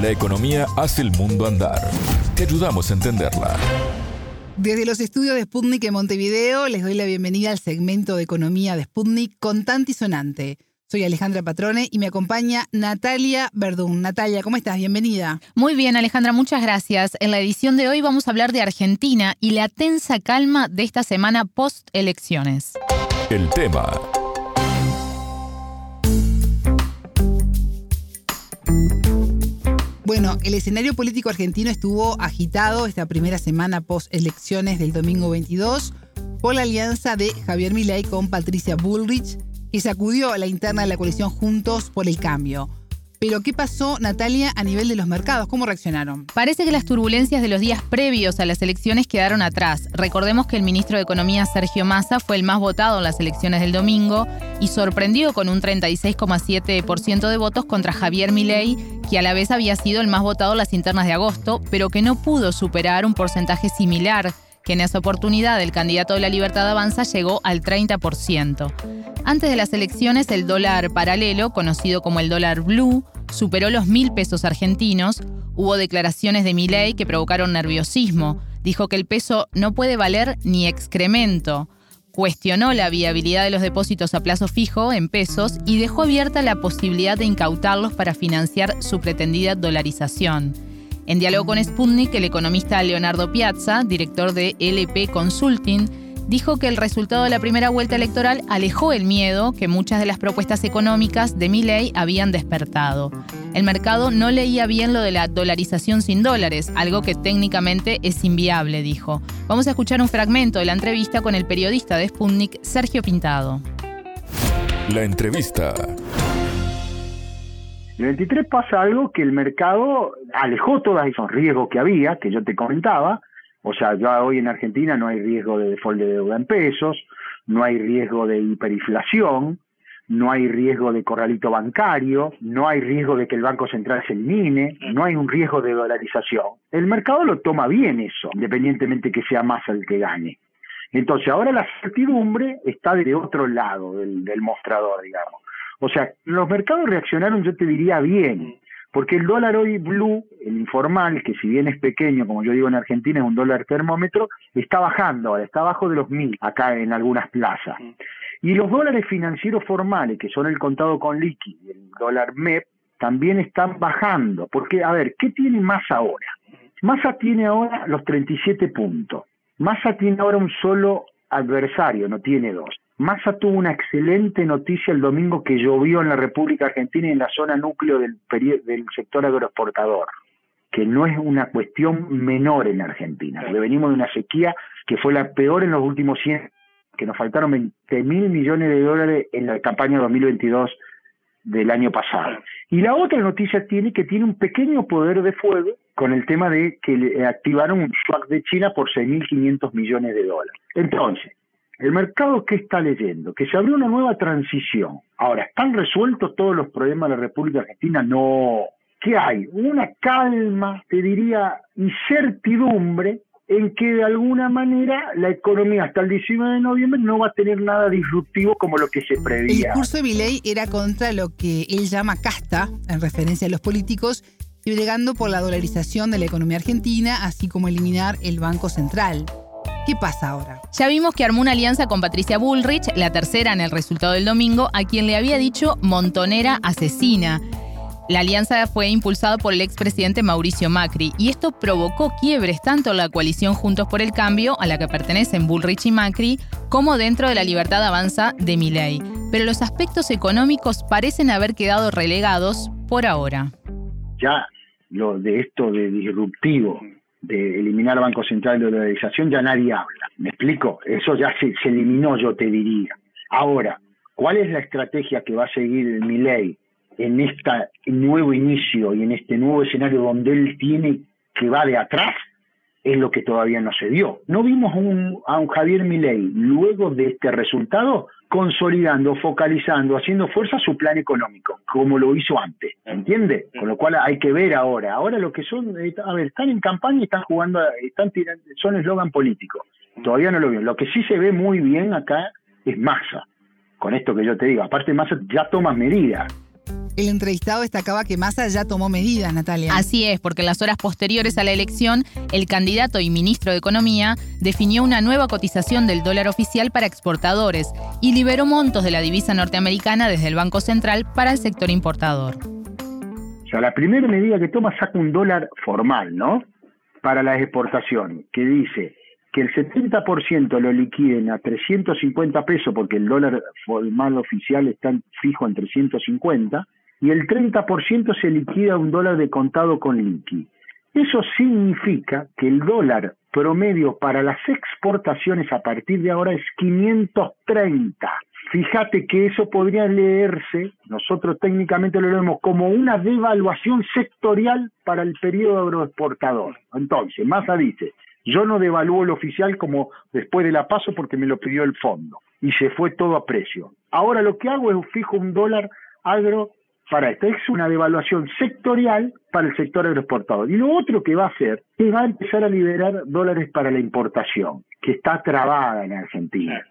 La economía hace el mundo andar. Te ayudamos a entenderla. Desde los estudios de Sputnik en Montevideo les doy la bienvenida al segmento de economía de Sputnik Contante y Sonante. Soy Alejandra Patrone y me acompaña Natalia Verdún. Natalia, ¿cómo estás? Bienvenida. Muy bien, Alejandra, muchas gracias. En la edición de hoy vamos a hablar de Argentina y la tensa calma de esta semana post-elecciones. El tema Bueno, el escenario político argentino estuvo agitado esta primera semana post elecciones del domingo 22 por la alianza de Javier Milei con Patricia Bullrich, que sacudió la interna de la coalición Juntos por el Cambio. Pero ¿qué pasó, Natalia, a nivel de los mercados? ¿Cómo reaccionaron? Parece que las turbulencias de los días previos a las elecciones quedaron atrás. Recordemos que el ministro de Economía, Sergio Massa, fue el más votado en las elecciones del domingo y sorprendió con un 36,7% de votos contra Javier Milei, que a la vez había sido el más votado en las internas de agosto, pero que no pudo superar un porcentaje similar que en esa oportunidad el candidato de la Libertad Avanza llegó al 30%. Antes de las elecciones, el dólar paralelo, conocido como el dólar blue, superó los mil pesos argentinos. Hubo declaraciones de Milei que provocaron nerviosismo. Dijo que el peso no puede valer ni excremento. Cuestionó la viabilidad de los depósitos a plazo fijo en pesos y dejó abierta la posibilidad de incautarlos para financiar su pretendida dolarización. En diálogo con Sputnik, el economista Leonardo Piazza, director de LP Consulting, dijo que el resultado de la primera vuelta electoral alejó el miedo que muchas de las propuestas económicas de Milley habían despertado. El mercado no leía bien lo de la dolarización sin dólares, algo que técnicamente es inviable, dijo. Vamos a escuchar un fragmento de la entrevista con el periodista de Sputnik, Sergio Pintado. La entrevista. En el 23 pasa algo que el mercado alejó todos esos riesgos que había, que yo te comentaba. O sea, ya hoy en Argentina no hay riesgo de default de deuda en pesos, no hay riesgo de hiperinflación, no hay riesgo de corralito bancario, no hay riesgo de que el Banco Central se elimine, no hay un riesgo de dolarización. El mercado lo toma bien eso, independientemente que sea más el que gane. Entonces, ahora la certidumbre está de otro lado del, del mostrador, digamos. O sea, los mercados reaccionaron, yo te diría, bien, porque el dólar hoy blue, el informal, que si bien es pequeño, como yo digo en Argentina, es un dólar termómetro, está bajando, está abajo de los mil acá en algunas plazas. Y los dólares financieros formales, que son el contado con liqui y el dólar MEP, también están bajando. Porque, a ver, ¿qué tiene Massa ahora? Massa tiene ahora los 37 puntos. Massa tiene ahora un solo adversario, no tiene dos. Massa tuvo una excelente noticia el domingo que llovió en la República Argentina y en la zona núcleo del, del sector agroexportador, que no es una cuestión menor en Argentina, porque venimos de una sequía que fue la peor en los últimos 100, que nos faltaron 20 mil millones de dólares en la campaña 2022 del año pasado. Y la otra noticia tiene que tiene un pequeño poder de fuego con el tema de que le activaron un swap de China por 6.500 millones de dólares. Entonces, el mercado, ¿qué está leyendo? Que se abrió una nueva transición. Ahora, ¿están resueltos todos los problemas de la República Argentina? No. ¿Qué hay? Una calma, te diría, incertidumbre en que de alguna manera la economía hasta el 19 de noviembre no va a tener nada disruptivo como lo que se preveía. El discurso de Milei era contra lo que él llama casta, en referencia a los políticos, y bregando por la dolarización de la economía argentina, así como eliminar el Banco Central. ¿Qué pasa ahora? Ya vimos que armó una alianza con Patricia Bullrich, la tercera en el resultado del domingo, a quien le había dicho montonera asesina. La alianza fue impulsada por el expresidente Mauricio Macri y esto provocó quiebres tanto en la coalición Juntos por el Cambio, a la que pertenecen Bullrich y Macri, como dentro de la libertad avanza de Milei. Pero los aspectos económicos parecen haber quedado relegados por ahora. Ya lo de esto de disruptivo de eliminar Banco Central de dolarización ya nadie habla. ¿Me explico? Eso ya se, eliminó, yo te diría. Ahora, ¿cuál es la estrategia que va a seguir mi ley en este nuevo inicio y en este nuevo escenario donde él tiene que va de atrás? Es lo que todavía no se dio. No vimos un, a un Javier Milei luego de este resultado consolidando, focalizando, haciendo fuerza su plan económico, como lo hizo antes, ¿entiende? Con lo cual hay que ver ahora. Ahora lo que son, eh, a ver, están en campaña y están jugando, están tirando, son eslogan político. Todavía no lo veo. Lo que sí se ve muy bien acá es masa, con esto que yo te digo. Aparte, masa ya toma medidas. El entrevistado destacaba que Massa ya tomó medidas, Natalia. Así es, porque en las horas posteriores a la elección, el candidato y ministro de Economía definió una nueva cotización del dólar oficial para exportadores y liberó montos de la divisa norteamericana desde el Banco Central para el sector importador. O sea, la primera medida que toma saca un dólar formal, ¿no? Para la exportación, que dice que el 70% lo liquiden a 350 pesos porque el dólar formal oficial está fijo en 350 y el 30% se liquida un dólar de contado con liqui. Eso significa que el dólar promedio para las exportaciones a partir de ahora es 530. Fíjate que eso podría leerse, nosotros técnicamente lo leemos como una devaluación sectorial para el periodo agroexportador. Entonces, Massa dice, yo no devalúo el oficial como después de la paso porque me lo pidió el fondo y se fue todo a precio. Ahora lo que hago es fijo un dólar agro para esto. Es una devaluación sectorial para el sector agroexportador. Y lo otro que va a hacer es va a empezar a liberar dólares para la importación, que está trabada en Argentina.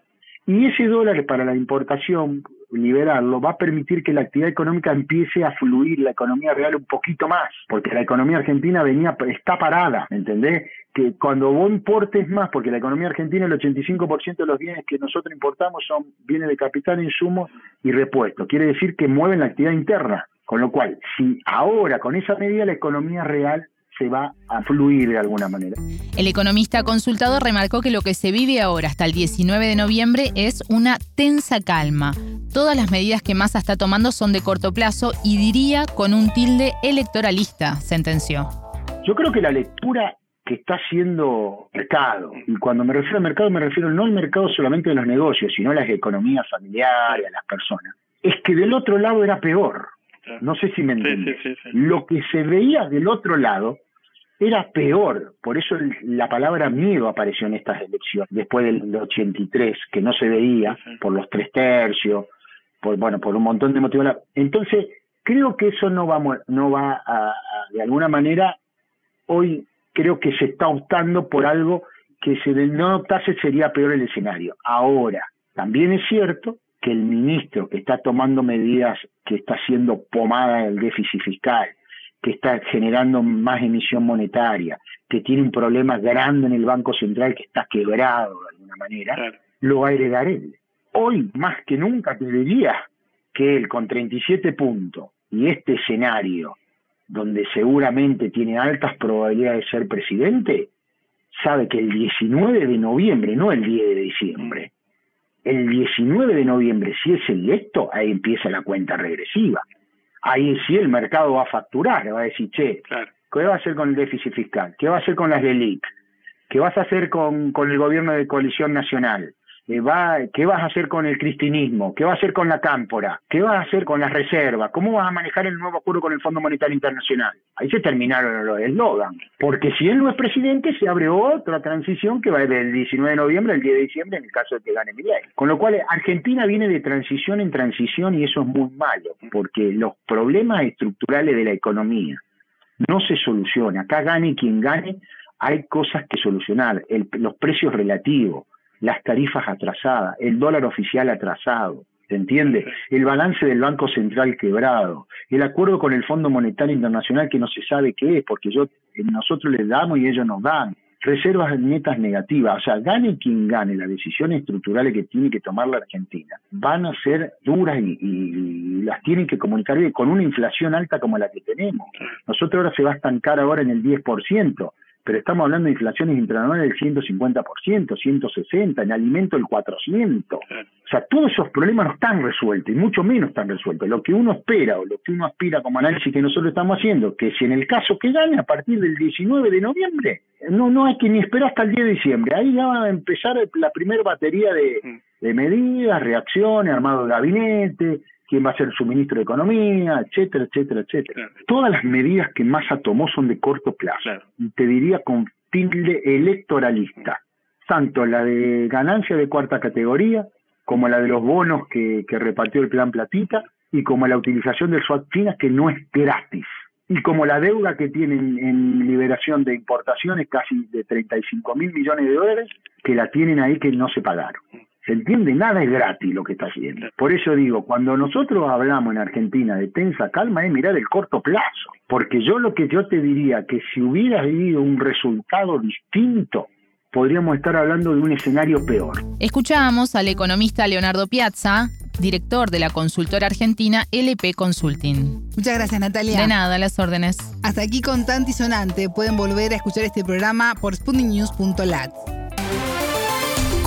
Y ese dólar para la importación, liberarlo, va a permitir que la actividad económica empiece a fluir, la economía real un poquito más, porque la economía argentina venía está parada, ¿entendés? Que cuando vos importes más, porque la economía argentina, el 85% de los bienes que nosotros importamos son bienes de capital, insumos y repuestos. Quiere decir que mueven la actividad interna. Con lo cual, si ahora con esa medida la economía real se va a fluir de alguna manera. El economista consultado remarcó que lo que se vive ahora hasta el 19 de noviembre es una tensa calma. Todas las medidas que Massa está tomando son de corto plazo y diría con un tilde electoralista, sentenció. Yo creo que la lectura que está haciendo mercado, y cuando me refiero al mercado me refiero no al mercado solamente de los negocios, sino a las economías familiares, a las personas, es que del otro lado era peor. No sé si me entiendes. Lo que se veía del otro lado era peor. Por eso la palabra miedo apareció en estas elecciones, después del 83, que no se veía por los tres tercios, por, bueno, por un montón de motivos. Entonces, creo que eso no va, no va a, de alguna manera, hoy creo que se está optando por algo que si no optase sería peor el escenario. Ahora, también es cierto que el ministro que está tomando medidas, que está haciendo pomada del déficit fiscal, que está generando más emisión monetaria, que tiene un problema grande en el Banco Central que está quebrado de alguna manera, lo va a heredar él. Hoy, más que nunca, te diría que él con 37 puntos y este escenario, donde seguramente tiene altas probabilidades de ser presidente, sabe que el 19 de noviembre, no el 10 de diciembre, el 19 de noviembre, si es electo, ahí empieza la cuenta regresiva ahí sí el mercado va a facturar, le va a decir, che, ¿qué va a hacer con el déficit fiscal? ¿Qué va a hacer con las LELIC? ¿Qué vas a hacer con, con el gobierno de coalición nacional? Va, ¿Qué vas a hacer con el cristinismo? ¿Qué va a hacer con la cámpora? ¿Qué vas a hacer con las reservas? ¿Cómo vas a manejar el nuevo acuerdo con el Fondo Monetario Internacional? Ahí se terminaron los eslogan. Porque si él no es presidente, se abre otra transición que va del 19 de noviembre al 10 de diciembre en el caso de que gane Milei. Con lo cual, Argentina viene de transición en transición y eso es muy malo, porque los problemas estructurales de la economía no se solucionan. Acá gane quien gane, hay cosas que solucionar. los precios relativos las tarifas atrasadas, el dólar oficial atrasado, ¿se entiende? El balance del Banco Central quebrado, el acuerdo con el Fondo Monetario Internacional que no se sabe qué es, porque yo, eh, nosotros les damos y ellos nos dan, reservas netas negativas, o sea, gane quien gane, las decisiones estructurales que tiene que tomar la Argentina van a ser duras y, y, las tienen que comunicar bien, con una inflación alta como la que tenemos. Nosotros ahora se va a estancar ahora en el 10%, pero estamos hablando de inflaciones interanuales del 150%, 160%, en alimento el 400%. O sea, todos esos problemas no están resueltos, y mucho menos están resueltos. Lo que uno espera o lo que uno aspira como análisis que nosotros estamos haciendo, que si en el caso que gane a partir del 19 de noviembre, no, no hay que ni esperar hasta el 10 de diciembre. Ahí ya va a empezar la primera batería de, mm. de medidas, reacciones, armado de gabinete, quién va a ser su ministro de Economía, etcétera, etcétera, etcétera. Todas las medidas que Massa tomó son de corto plazo. Te diría con tilde electoralista. Tanto la de ganancia de cuarta categoría, como la de los bonos que, repartió el plan Platita, y como la utilización del SWAT China, que no es gratis. Y como la deuda que tienen en liberación de importaciones, casi de 35 mil millones de dólares, que la tienen ahí que no se pagaron. ¿Se entiende? Nada es gratis lo que está haciendo. Por eso digo, cuando nosotros hablamos en Argentina de tensa calma es mirar el corto plazo. Porque yo lo que yo te diría que si hubieras vivido un resultado distinto, podríamos estar hablando de un escenario peor. Escuchábamos al economista Leonardo Piazza, director de la consultora argentina LP Consulting. Muchas gracias, Natalia. De nada, las órdenes. Hasta aquí con Tanti Sonante. Pueden volver a escuchar este programa por sputniknews.lat.